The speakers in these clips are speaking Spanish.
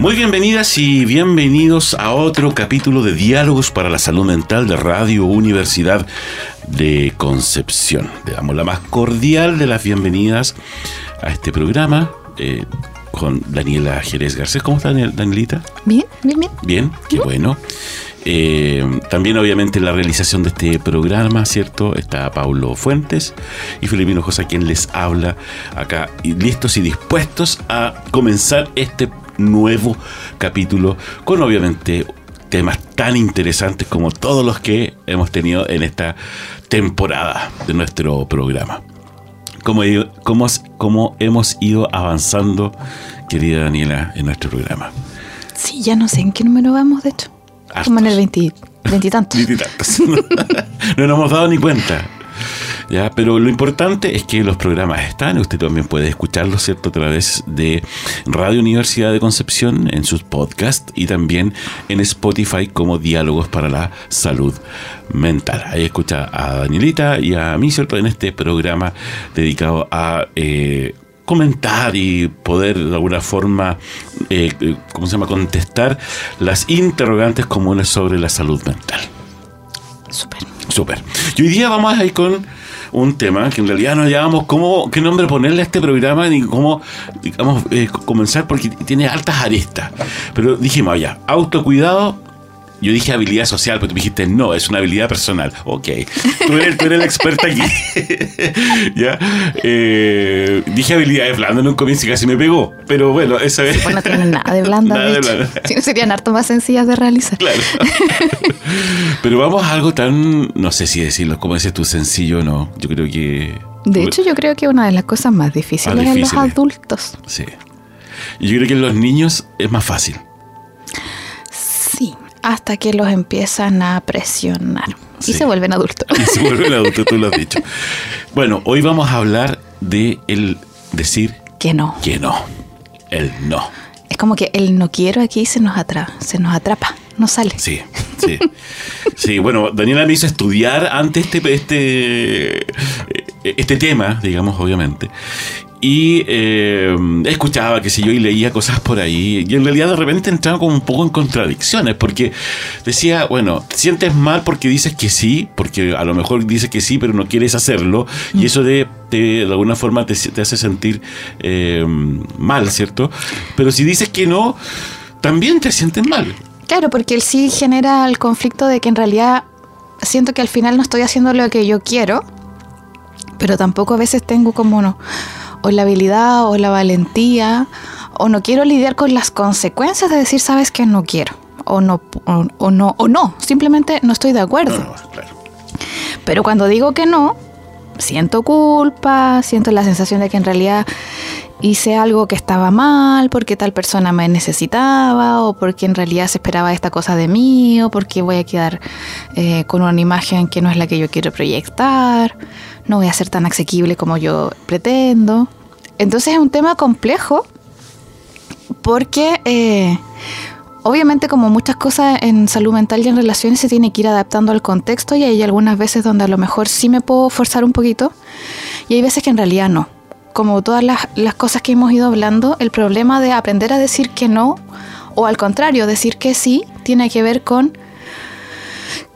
Muy bienvenidas y bienvenidos a otro capítulo de Diálogos para la Salud Mental de Radio Universidad de Concepción. Le damos la más cordial de las bienvenidas a este programa eh, con Daniela Jerez Garcés. ¿Cómo está Danielita? Bien, bien, bien. Bien, qué bueno. Eh, también obviamente en la realización de este programa, ¿cierto? Está Paulo Fuentes y Filipino José quien les habla acá, listos y dispuestos a comenzar este nuevo capítulo con obviamente temas tan interesantes como todos los que hemos tenido en esta temporada de nuestro programa. Como, como hemos ido avanzando, querida Daniela, en nuestro programa. Sí, ya no sé en qué número vamos, de hecho. Como en el veintitantos. no nos hemos dado ni cuenta. Pero lo importante es que los programas están, usted también puede escucharlos, ¿cierto? A través de Radio Universidad de Concepción en sus podcasts y también en Spotify como Diálogos para la Salud Mental. Ahí escucha a Danielita y a mí, ¿cierto? En este programa dedicado a... Eh, comentar y poder de alguna forma, eh, eh, ¿cómo se llama?, contestar las interrogantes comunes sobre la salud mental. Súper. Súper. Y hoy día vamos a ir con un tema que en realidad no llamamos cómo, qué nombre ponerle a este programa ni cómo, digamos, eh, comenzar porque tiene altas aristas. Pero dijimos, ya, autocuidado yo dije habilidad social, pero tú dijiste no, es una habilidad personal. Ok, tú eres, tú eres la experta aquí. ¿Ya? Eh, dije habilidades blandas en un comienzo y casi me pegó, pero bueno, esa vez. pues no tienen nada de blanda. Nada de, blanda. Si no serían harto más sencillas de realizar. Claro. pero vamos a algo tan, no sé si decirlo, como dices tú, sencillo o no. Yo creo que. De hecho, yo creo que una de las cosas más difíciles, más difíciles. en los adultos. Sí. Yo creo que en los niños es más fácil hasta que los empiezan a presionar. Y se vuelven adultos. Y se vuelven adultos, tú lo has dicho. Bueno, hoy vamos a hablar de el decir que no. Que no. El no. Es como que el no quiero aquí se nos atrapa, se nos atrapa, no sale. Sí, sí. Sí, bueno, Daniela me hizo estudiar antes este, este, este tema, digamos, obviamente. Y eh, escuchaba, qué sé yo, y leía cosas por ahí. Y en realidad de repente entraba como un poco en contradicciones, porque decía, bueno, te sientes mal porque dices que sí, porque a lo mejor dices que sí, pero no quieres hacerlo. Y eso de, de, alguna forma te, hace sentir eh, mal, ¿cierto? Pero si dices que no, también te sientes mal. Claro, porque el sí genera el conflicto de que en realidad siento que al final no estoy haciendo lo que yo quiero, pero tampoco a veces tengo como no o la habilidad o la valentía o no quiero lidiar con las consecuencias de decir sabes que no quiero o no o, no o no simplemente no estoy de acuerdo. Pero cuando digo que no siento culpa siento la sensación de que en realidad hice algo que estaba mal porque tal persona me necesitaba o porque en realidad se esperaba esta cosa de mí o porque voy a quedar eh, con una imagen que no es la que yo quiero proyectar no voy a ser tan asequible como yo pretendo. Entonces es un tema complejo porque eh, obviamente como muchas cosas en salud mental y en relaciones se tiene que ir adaptando al contexto y hay algunas veces donde a lo mejor sí me puedo forzar un poquito y hay veces que en realidad no. Como todas las, las cosas que hemos ido hablando, el problema de aprender a decir que no o al contrario, decir que sí, tiene que ver con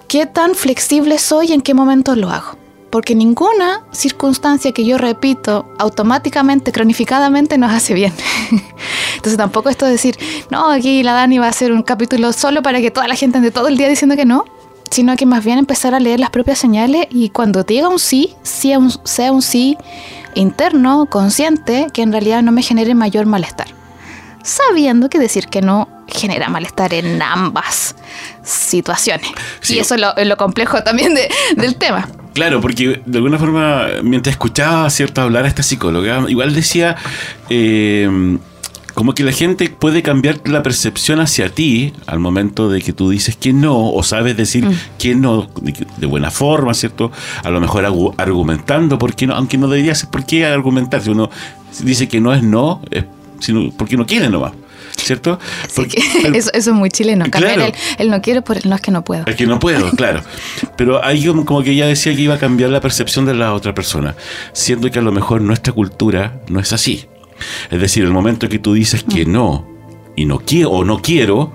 qué tan flexible soy y en qué momento lo hago porque ninguna circunstancia que yo repito automáticamente, cronificadamente, nos hace bien. Entonces tampoco esto de decir, no, aquí la Dani va a hacer un capítulo solo para que toda la gente ande todo el día diciendo que no, sino que más bien empezar a leer las propias señales y cuando diga un sí, sea un, sea un sí interno, consciente, que en realidad no me genere mayor malestar. Sabiendo que decir que no genera malestar en ambas situaciones. Y eso es lo, complejo también del tema. Claro, porque de alguna forma, mientras escuchaba cierto hablar a esta psicóloga, igual decía, eh, como que la gente puede cambiar la percepción hacia ti al momento de que tú dices que no, o sabes decir Mm. que no de, de buena forma, ¿cierto? A lo mejor argu- argumentando, porque no, aunque no debería ser por qué argumentar, si uno dice que no es no, es sino porque no quiere nomás, ¿cierto? Porque el- eso, eso es muy chileno. Cambiar Claro. el, el no quiero por el no es que no puedo. es que no puedo, claro. Pero ahí como que ella decía que iba a cambiar la percepción de la otra persona, siendo que a lo mejor nuestra cultura no es así. Es decir, el momento que tú dices que no y no quiero o no quiero,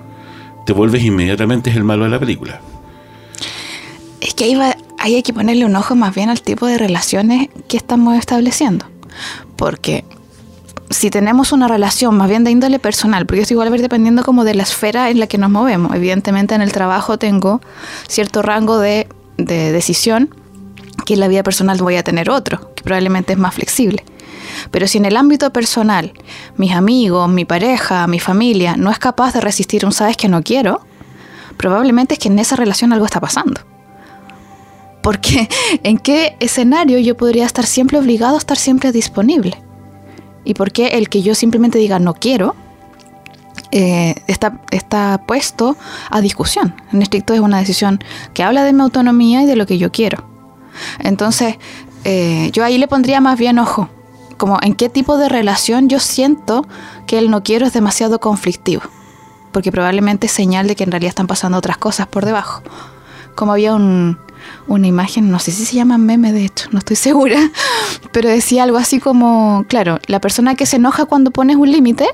te vuelves inmediatamente el malo de la película. Es que ahí, va- ahí hay que ponerle un ojo más bien al tipo de relaciones que estamos estableciendo. Porque si tenemos una relación más bien de índole personal, porque esto igual va a ir dependiendo como de la esfera en la que nos movemos. Evidentemente en el trabajo tengo cierto rango de, de decisión que en la vida personal voy a tener otro, que probablemente es más flexible. Pero si en el ámbito personal, mis amigos, mi pareja, mi familia no es capaz de resistir un sabes que no quiero, probablemente es que en esa relación algo está pasando. Porque en qué escenario yo podría estar siempre obligado a estar siempre disponible. Y por qué el que yo simplemente diga no quiero eh, está, está puesto a discusión. En estricto es una decisión que habla de mi autonomía y de lo que yo quiero. Entonces, eh, yo ahí le pondría más bien ojo, como en qué tipo de relación yo siento que el no quiero es demasiado conflictivo, porque probablemente es señal de que en realidad están pasando otras cosas por debajo. Como había un- una imagen, no sé si se llama meme de hecho, no estoy segura, pero decía algo así como, claro, la persona que se enoja cuando pones un límite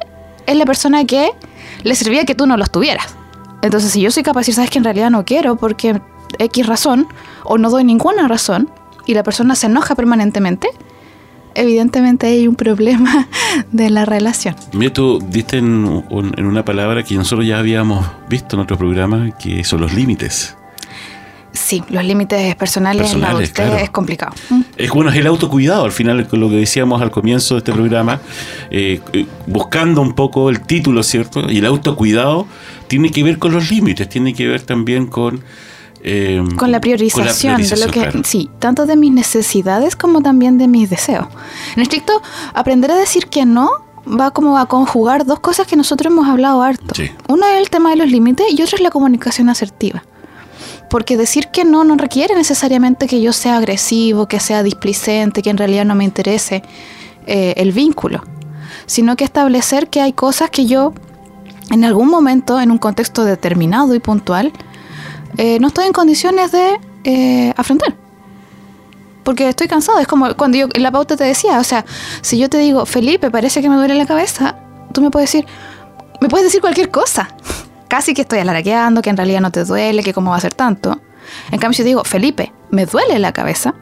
es la persona que le servía que tú no los tuvieras. Entonces, si yo soy capaz de sabes que en realidad no quiero porque X razón, o no doy ninguna razón, y la persona se enoja permanentemente, evidentemente hay un problema de la relación. Mira, tú diste en, en una palabra que nosotros ya habíamos visto en otro programa, que son los límites. Sí, los límites personales, la Personales, adultez claro. es complicado. Mm. Es bueno, es el autocuidado, al final, lo que decíamos al comienzo de este programa, eh, eh, buscando un poco el título, ¿cierto? Y el autocuidado tiene que ver con los límites, tiene que ver también con... eh, Con la priorización, de lo que, claro. sí, tanto de mis necesidades como también de mis deseos. En estricto, aprender a decir que no va como a conjugar dos cosas que nosotros hemos hablado harto. Sí. Uno es el tema de los límites y otro es la comunicación asertiva. Porque decir que no no requiere necesariamente que yo sea agresivo, que sea displicente, que en realidad no me interese eh, el vínculo, sino que establecer que hay cosas que yo en algún momento, en un contexto determinado y puntual, eh, no estoy en condiciones de eh, afrontar. Porque estoy cansado. Es como cuando yo en la pauta te decía, o sea, si yo te digo, Felipe, parece que me duele la cabeza, tú me puedes decir, me puedes decir cualquier cosa. Casi que estoy alaraqueando, que en realidad no te duele, que cómo va a ser tanto. En cambio, si yo digo, Felipe, me duele la cabeza,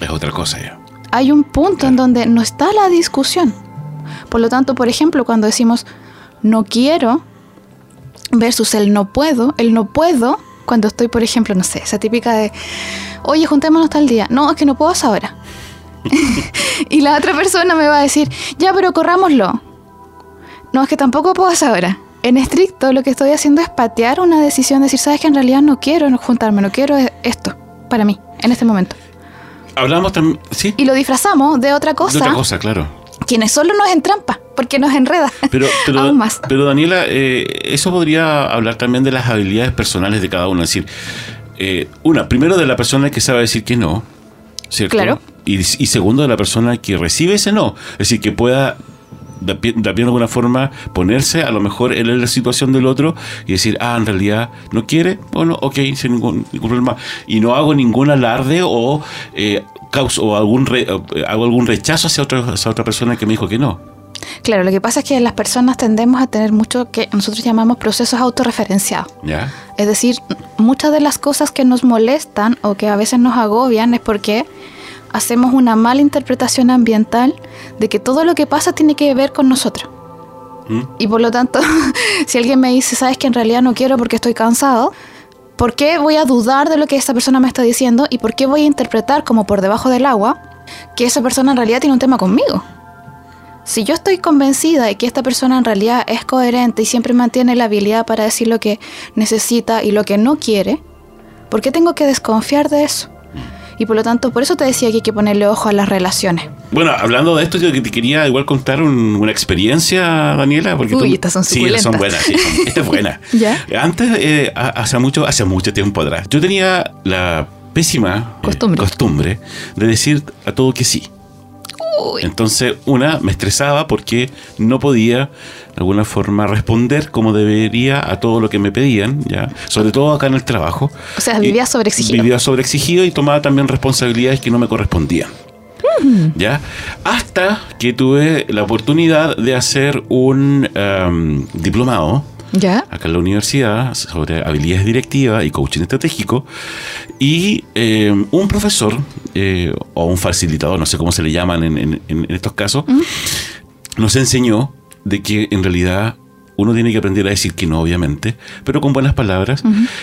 Es otra cosa ya. hay un punto en donde no está la discusión. Por lo tanto, por ejemplo, cuando decimos no quiero versus el no puedo, el no puedo, cuando estoy, por ejemplo, no sé, esa típica de, oye, juntémonos tal día. No, es que no puedo hasta ahora. y la otra persona me va a decir, ya, pero corrámoslo. No, es que tampoco puedo hasta ahora. En estricto, lo que estoy haciendo es patear una decisión, decir, sabes que en realidad no quiero juntarme, no quiero esto para mí, en este momento. Hablamos también, ¿sí? Y lo disfrazamos de otra cosa, De otra cosa, claro. quienes solo nos entrampa, porque nos enreda Pero, pero, aún más. pero Daniela, eh, eso podría hablar también de las habilidades personales de cada uno. Es decir, eh, una, primero de la persona que sabe decir que no, ¿cierto? Claro. Y, y segundo de la persona que recibe ese no. Es decir, que pueda de de alguna forma ponerse a lo mejor en la situación del otro y decir, ah, en realidad no quiere, bueno, ok, sin ningún, ningún problema. Y no hago ningún alarde o, eh, causo, o algún re- eh, hago algún rechazo hacia otra, hacia otra persona que me dijo que no. Claro, lo que pasa es que las personas tendemos a tener mucho que nosotros llamamos procesos autorreferenciados. ¿Ya? Es decir, muchas de las cosas que nos molestan o que a veces nos agobian es porque hacemos una mala interpretación ambiental de que todo lo que pasa tiene que ver con nosotros. ¿Mm? Y por lo tanto, si alguien me dice, sabes que en realidad no quiero porque estoy cansado, ¿por qué voy a dudar de lo que esta persona me está diciendo? ¿Y por qué voy a interpretar como por debajo del agua que esa persona en realidad tiene un tema conmigo? Si yo estoy convencida de que esta persona en realidad es coherente y siempre mantiene la habilidad para decir lo que necesita y lo que no quiere, ¿por qué tengo que desconfiar de eso? Y por lo tanto, por eso te decía que hay que ponerle ojo a las relaciones. Bueno, hablando de esto, yo te quería igual contar un- una experiencia, Daniela. Porque Uy, tú- estas son Sí, son buenas. sí, son- esta es buena. ¿Ya? Antes, eh, ha- hace mucho, hace mucho tiempo atrás, yo tenía la pésima eh, Costumbre. costumbre de decir a todo que sí. Uy. Entonces, una, me estresaba porque no podía, de alguna forma, responder como debería a todo lo que me pedían, ¿ya? Sobre todo acá en el trabajo. O sea, vivías sobreexigido. Vivía sobreexigido y tomaba también responsabilidades que no me correspondían. Mm. ¿Ya? Hasta que tuve la oportunidad de hacer un em, diplomado ¿Ya? acá en la universidad sobre habilidades directivas y coaching estratégico y eh, un profesor eh, o un facilitador, no sé cómo se le llaman en, en- en estos casos, nos enseñó de que en realidad uno tiene que aprender a decir que no, obviamente, pero con buenas palabras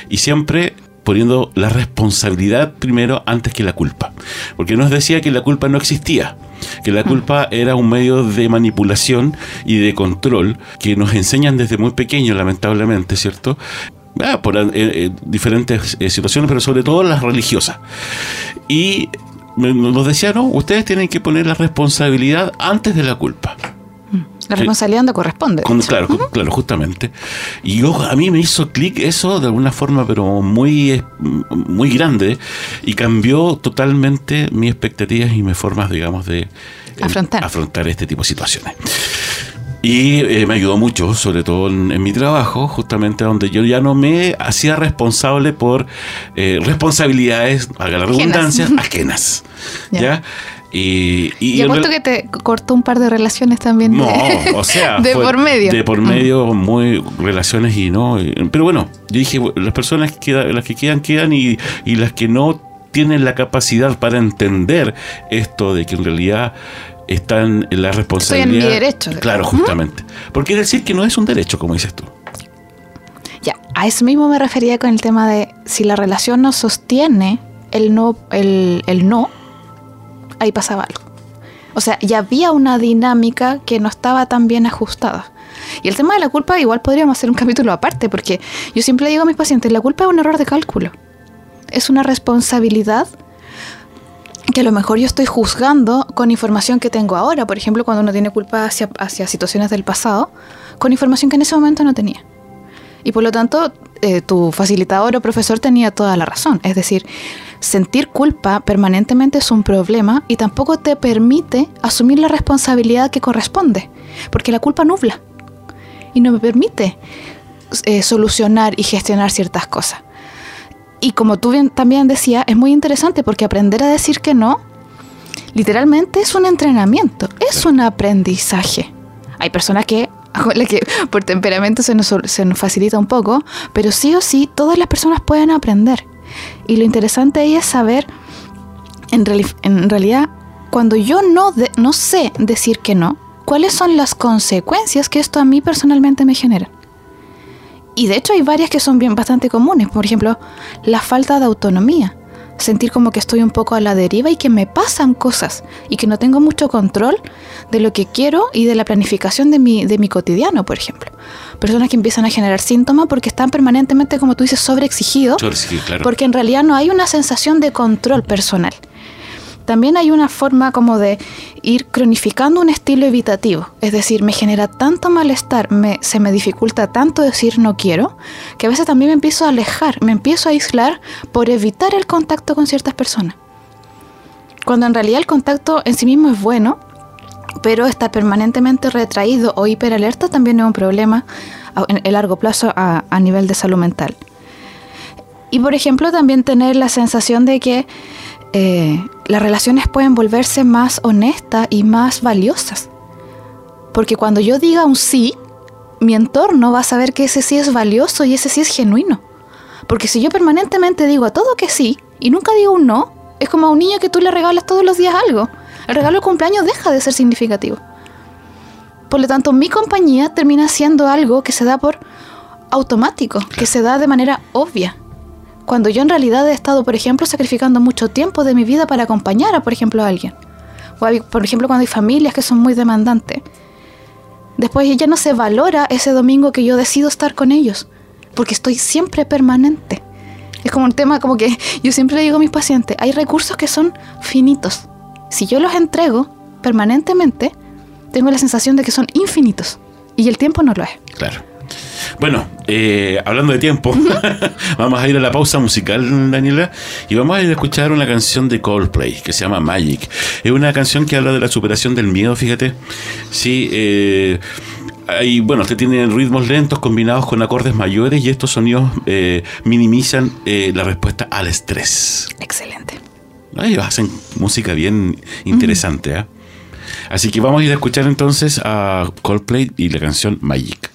y siempre poniendo la responsabilidad primero antes que la culpa. Porque nos decía que la culpa no existía, que la culpa era un medio de manipulación y de control que nos enseñan desde muy pequeños, lamentablemente, ¿cierto? Ah, por eh, eh, diferentes eh, situaciones, pero sobre todo las religiosas. Y nos decía, no, ustedes tienen que poner la responsabilidad antes de la culpa. La responsabilidad no corresponde. Con- claro, claro, justamente. Y yo, a mí me hizo clic eso de alguna forma, pero muy, muy grande, y cambió totalmente mis expectativas y mis formas, digamos, de eh, Afrontar. afrontar este tipo de situaciones. Y eh, me ayudó mucho, sobre todo en, en mi trabajo, justamente donde yo ya no me hacía responsable por eh, responsabilidades, haga la redundancia, ajenas. ¿Ya? Y, y Y en apuesto que te cortó un par de relaciones también. de- no, o sea, de por medio. De por Mm. medio, muy relaciones y no. y- Pero bueno, yo dije, las personas que las que quedan, quedan y, y las que no tienen la capacidad para entender esto de que en realidad están en la responsabilidad. mi derecho. Claro, justamente. Porque decir que no es un derecho, como dices tú. Ya, a eso mismo me refería con el tema de si la relación no sostiene el no, el, el no, ahí pasaba algo. O sea, ya había una dinámica que no estaba tan bien ajustada. Y el tema de la culpa, igual podríamos hacer un capítulo aparte, porque yo siempre digo a mis pacientes, la culpa es un error de cálculo. Es una responsabilidad que a lo mejor yo estoy juzgando con información que tengo ahora. Por ejemplo, cuando uno tiene culpa hacia, situaciones del pasado, con información que en ese momento no tenía. Y por lo tanto, eh, tu facilitador o profesor tenía toda la razón. Es decir, sentir culpa permanentemente es un problema y tampoco te permite asumir la responsabilidad que corresponde, porque la culpa nubla y no me permite eh, solucionar y gestionar ciertas cosas. Y como tú bien, también decías, es muy interesante porque aprender a decir que no, literalmente es un entrenamiento, es un aprendizaje. Hay personas que, por temperamento se nos, sol- se nos facilita un poco, pero sí o sí todas las personas pueden aprender. Y lo interesante ahí es saber, en, reali- en realidad, cuando yo no, de- no sé decir que no, cuáles son las consecuencias que esto a mí personalmente me genera. Y de hecho hay varias que son bien bastante comunes. Por ejemplo, la falta de autonomía. Sentir como que estoy un poco a la deriva y que me pasan cosas y que no tengo mucho control de lo que quiero y de la planificación de mi, de mi cotidiano, por ejemplo. Personas que empiezan a generar síntomas porque están permanentemente, como tú dices, sobreexigidos Sobre- claro. porque en realidad no hay una sensación de control personal. También hay una forma como de ir cronificando un estilo evitativo, es decir, me genera tanto malestar, me, se me dificulta tanto decir no quiero, que a veces también me empiezo a alejar, me empiezo a aislar por evitar el contacto con ciertas personas. Cuando en realidad el contacto en sí mismo es bueno, pero estar permanentemente retraído o hiperalerta también es un problema a, en el largo plazo a- a nivel de salud mental. Y por ejemplo, también tener la sensación de que eh, las relaciones pueden volverse más honestas y más valiosas. Porque cuando yo diga un sí, mi entorno va a saber que ese sí es valioso y ese sí es genuino. Porque si yo permanentemente digo a todo que sí y nunca digo un no, es como a un niño que tú le regalas todos los días algo. El regalo de cumpleaños deja de ser significativo. Por lo tanto, mi compañía termina siendo algo que se da por automático, que se da de manera obvia. Cuando yo en realidad he estado, por ejemplo, sacrificando mucho tiempo de mi vida para acompañar a, por ejemplo, a alguien. O, por ejemplo, cuando hay familias que son muy demandantes. Después ya no se valora ese domingo que yo decido estar con ellos, porque estoy siempre permanente. Es como un tema como que yo siempre le digo a mis pacientes, hay recursos que son finitos. Si yo los entrego permanentemente, tengo la sensación de que son infinitos y el tiempo no lo es. Claro. Bueno, eh, hablando de tiempo, vamos a ir a la pausa musical, Daniela, y vamos a ir a escuchar una canción de Coldplay que se llama Magic. Es una canción que habla de la superación del miedo, fíjate. Sí, eh, hay, bueno, usted tiene ritmos lentos combinados con acordes mayores y estos sonidos eh, minimizan la respuesta al estrés. Excelente. Ellos hacen música bien interesante. Así que vamos a ir a escuchar entonces a Coldplay y la canción Magic.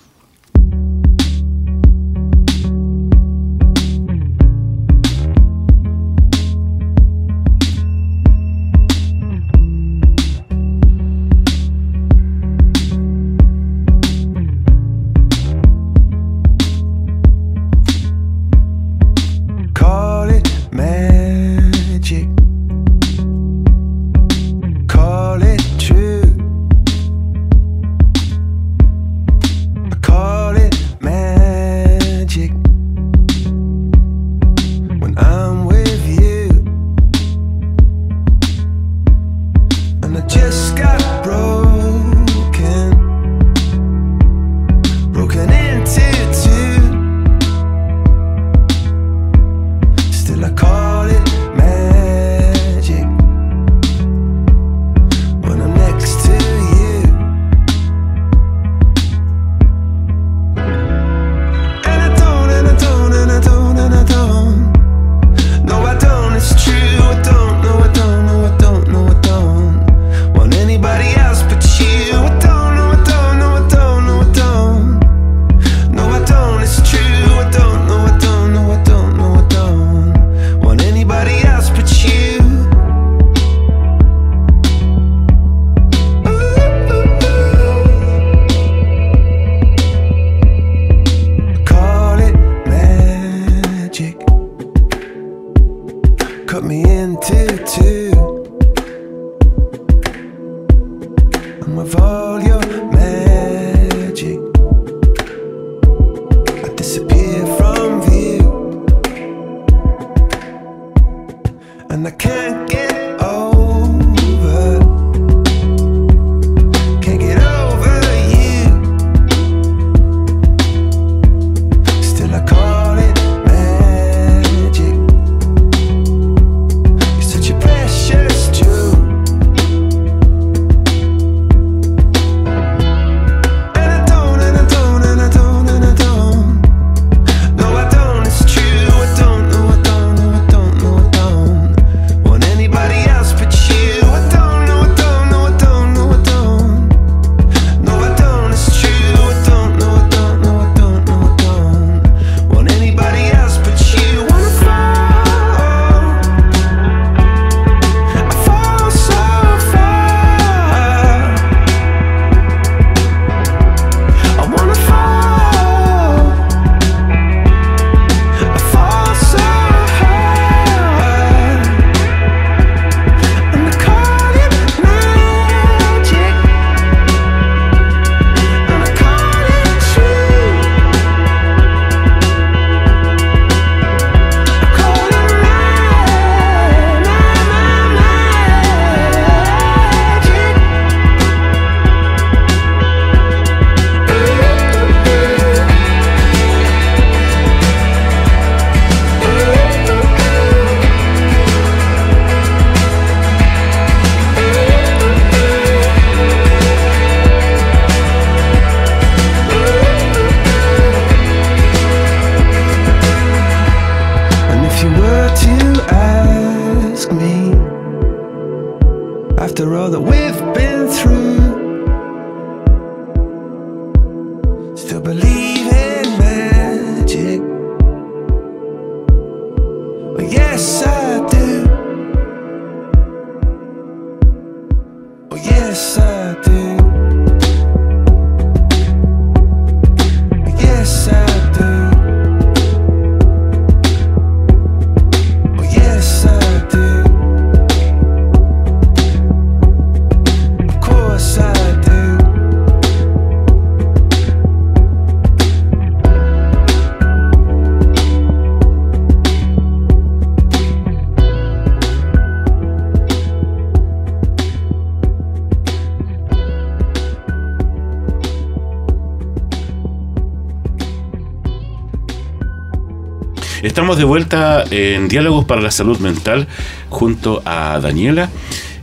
Estamos de vuelta en Diálogos para la Salud Mental junto a Daniela.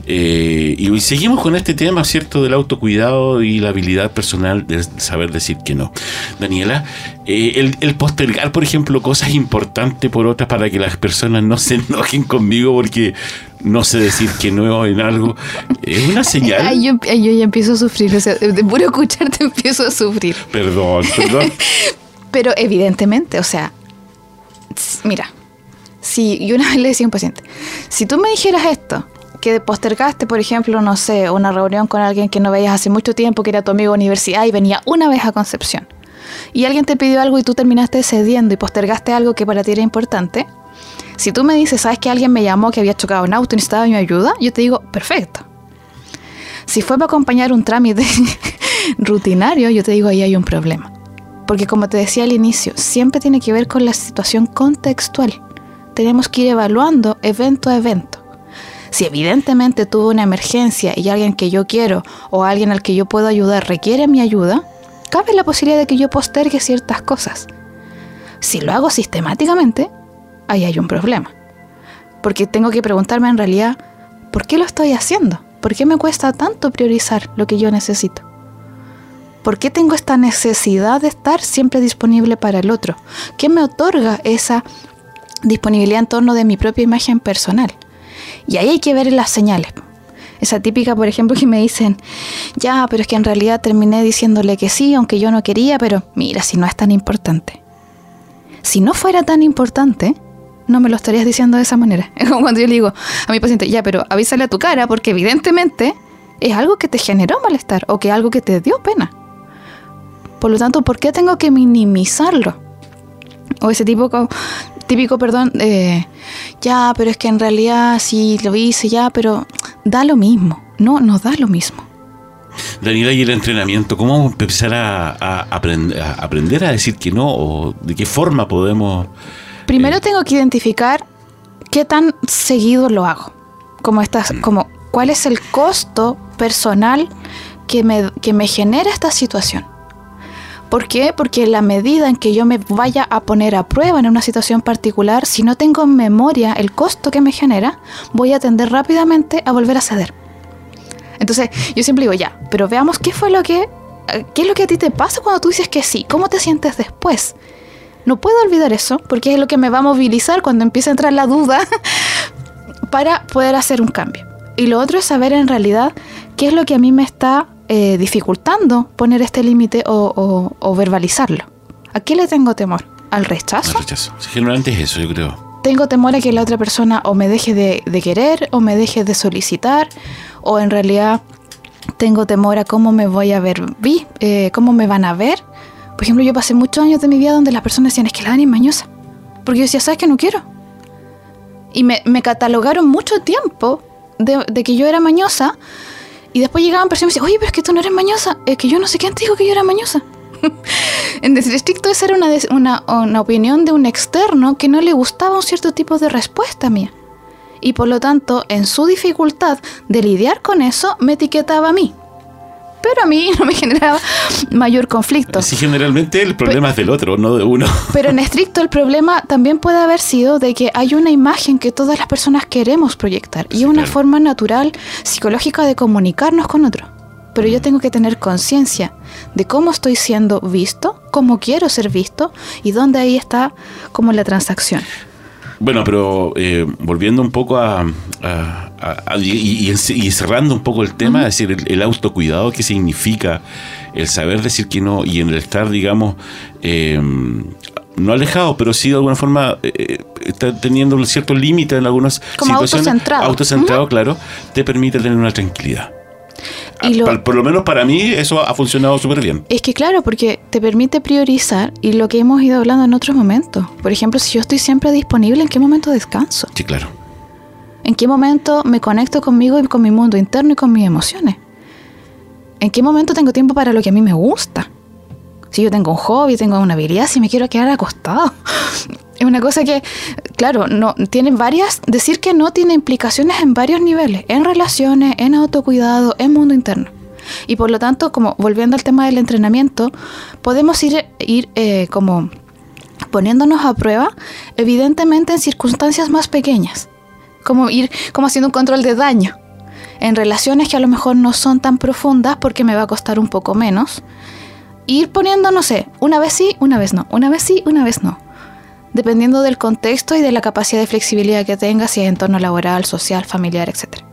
Eh, y seguimos con este tema, ¿cierto?, del autocuidado y la habilidad personal de saber decir que no. Daniela, eh, el, el postergar, por ejemplo, cosas importantes por otras para que las personas no se enojen conmigo porque no sé decir que no en algo, es una señal. Ay, yo, yo ya empiezo a sufrir, o sea, de puro escucharte empiezo a sufrir. Perdón, perdón. Pero evidentemente, o sea, mira, si una vez le decía a un paciente, si tú me dijeras esto, que postergaste, por ejemplo, no sé, una reunión con alguien que no veías hace mucho tiempo, que era tu amigo de universidad y venía una vez a Concepción, y alguien te pidió algo y tú terminaste cediendo y postergaste algo que para ti era importante, si tú me dices, sabes que alguien me llamó que había chocado un auto y necesitaba mi ayuda, yo te digo, perfecto. Si fue para acompañar un trámite rutinario, yo te digo, ahí hay un problema. Porque como te decía al inicio, siempre tiene que ver con la situación contextual. Tenemos que ir evaluando evento a evento. Si evidentemente tuve una emergencia y alguien que yo quiero o alguien al que yo puedo ayudar requiere mi ayuda, cabe la posibilidad de que yo postergue ciertas cosas. Si lo hago sistemáticamente, ahí hay un problema. Porque tengo que preguntarme en realidad, ¿por qué lo estoy haciendo? ¿Por qué me cuesta tanto priorizar lo que yo necesito? ¿Por qué tengo esta necesidad de estar siempre disponible para el otro? ¿Qué me otorga esa disponibilidad en torno de mi propia imagen personal? Y ahí hay que ver las señales. Esa típica, por ejemplo, que me dicen, ya, pero es que en realidad terminé diciéndole que sí, aunque yo no quería, pero mira, si no es tan importante. Si no fuera tan importante, no me lo estarías diciendo de esa manera. Es como cuando yo le digo a mi paciente, ya, pero avísale a tu cara porque evidentemente es algo que te generó malestar o que algo que te dio pena. Por lo tanto, ¿por qué tengo que minimizarlo? O ese tipo, co- típico, perdón, eh, ya, pero es que en realidad sí lo hice, ya, pero da lo mismo. No, no da lo mismo. Daniela, y el entrenamiento, ¿cómo empezar a, a aprend- a aprender a decir que no? ¿O de qué forma podemos...? Primero Eh. tengo que identificar qué tan seguido lo hago. Como estas, como cuál es el costo personal que me, que me genera esta situación. ¿Por qué? Porque la medida en que yo me vaya a poner a prueba en una situación particular, si no tengo en memoria el costo que me genera, voy a tender rápidamente a volver a ceder. Entonces, yo siempre digo, ya, pero veamos qué fue lo que, eh, qué es lo que a ti te pasa cuando tú dices que sí, cómo te sientes después. No puedo olvidar eso, porque es lo que me va a movilizar cuando empiece a entrar la duda para poder hacer un cambio. Y lo otro es saber en realidad qué es lo que a mí me está eh, dificultando poner este límite o, o- o verbalizarlo. ¿A qué le tengo temor? ¿Al al rechazo? rechazo? Sí, Generalmente es eso, yo creo. tengo temor a que la otra persona o me deje de, de querer o me deje de solicitar o en realidad tengo temor a cómo me voy a ver, vi, eh, cómo me van a ver. Por ejemplo, yo pasé muchos años de mi vida donde las personas decían, es que la Dani es mañosa. Porque yo decía, ¿sabes que no quiero? Y me, me catalogaron mucho tiempo de, de que yo era mañosa. Y después llegaban personas y me decían, oye, pero es que tú no eres mañosa. Es que yo no sé quién te dijo que yo era mañosa. En decir estricto, esa era una, una, una opinión de un externo que no le gustaba un cierto tipo de respuesta mía. Y por lo tanto, en su dificultad de lidiar con eso, me etiquetaba a mí. Pero a mí no me generaba mayor conflicto. Sí, generalmente el problema es del otro, no de uno. Pero en estricto el problema también puede haber sido de que hay una imagen que todas las personas queremos proyectar y Sí, una claro. forma natural, psicológica de comunicarnos con otro. Pero yo tengo que tener conciencia de cómo estoy siendo visto, cómo quiero ser visto y dónde ahí está como la transacción. Bueno, pero eh, volviendo un poco a- y, y- y cerrando un poco el tema, es decir, el, el autocuidado, qué significa el saber decir que no y en el estar, digamos, eh, no alejado, pero sí de alguna forma eh, está teniendo un cierto límite en algunas Como situaciones. autocentrado. Autocentrado, claro, te permite tener una tranquilidad. Y lo- Por, por lo menos para mí eso ha funcionado súper bien. Es que claro, porque te permite priorizar y lo que hemos ido hablando en otros momentos. Por ejemplo, si yo estoy siempre disponible, ¿en qué momento descanso? Sí, claro. ¿En qué momento me conecto conmigo y con mi mundo interno y con mis emociones? ¿En qué momento tengo tiempo para lo que a mí me gusta? Si yo tengo un hobby, tengo una habilidad, si me quiero quedar acostado. Es una cosa que, claro, no tiene varias. Decir que no tiene implicaciones en varios niveles: en relaciones, en autocuidado, en mundo interno. Y por lo tanto, como volviendo al tema del entrenamiento, podemos ir, ir eh, como poniéndonos a prueba, evidentemente en circunstancias más pequeñas, como ir como haciendo un control de daño, en relaciones que a lo mejor no son tan profundas porque me va a costar un poco menos, ir poniendo, no sé, una vez sí, una vez no, una vez sí, una vez no, dependiendo del contexto y de la capacidad de flexibilidad que tenga, si es entorno laboral, social, familiar, etc.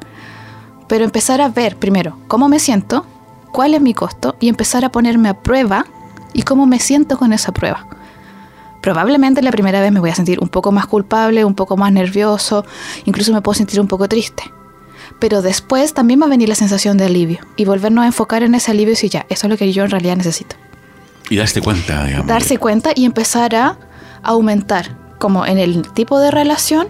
Pero empezar a ver primero cómo me siento, cuál es mi costo y empezar a ponerme a prueba y cómo me siento con esa prueba. Probablemente la primera vez me voy a sentir un poco más culpable, un poco más nervioso, incluso me puedo sentir un poco triste. Pero después también va a venir la sensación de alivio y volvernos a enfocar en ese alivio y decir, ya, eso es lo que yo en realidad necesito. Y darse cuenta, digamos. Darse cuenta y empezar a aumentar, como en el tipo de relación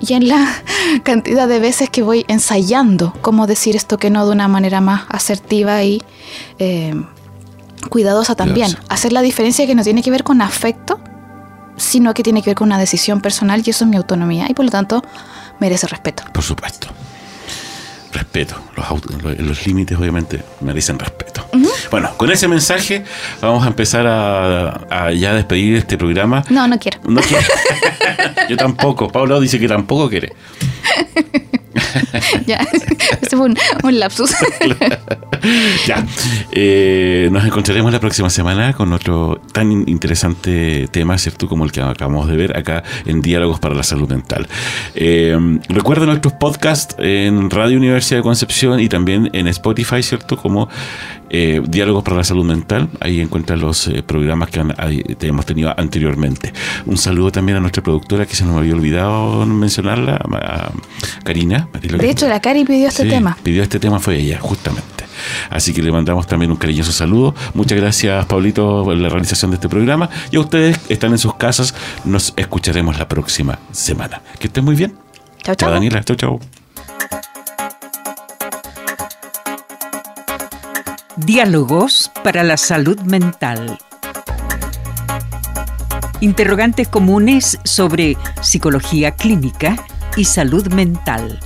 y en la cantidad de veces que voy ensayando cómo decir esto que no de una manera más asertiva y eh, cuidadosa también. Cuidadosa. Hacer la diferencia que no tiene que ver con afecto, sino que tiene que ver con una decisión personal y eso es mi autonomía y por lo tanto merece respeto. Por supuesto. Respeto. Los, los- límites, obviamente, merecen respeto. Bueno, con ese mensaje vamos a empezar a, a ya despedir este programa. No, no quiero. No quiere. Yo tampoco. Pablo dice que tampoco quiere. ya, ese fue un, lapsus. Ya. Eh, nos encontraremos la próxima semana con otro tan in- interesante tema, ¿cierto? Como el que acabamos de ver acá en Diálogos para la Salud Mental. Eh, recuerden nuestros podcasts en Radio Universidad de Concepción y también en Spotify, ¿cierto? Como eh, Diálogos para la Salud Mental. Ahí encuentran los eh, programas que han- hemos tenido anteriormente. Un saludo también a nuestra productora que se nos había olvidado mencionarla, a Karina. De hecho, la Cari pidió este Sí, tema. Pidió este tema fue ella, justamente. Así que le mandamos también un cariñoso saludo. Muchas gracias, Pablito, por la realización de este programa. Y a ustedes están en sus casas, nos escucharemos la próxima semana. Que estén muy bien. Chao, chao. Daniela. Chao, chao. Diálogos para la salud mental. Interrogantes comunes sobre psicología clínica y salud mental.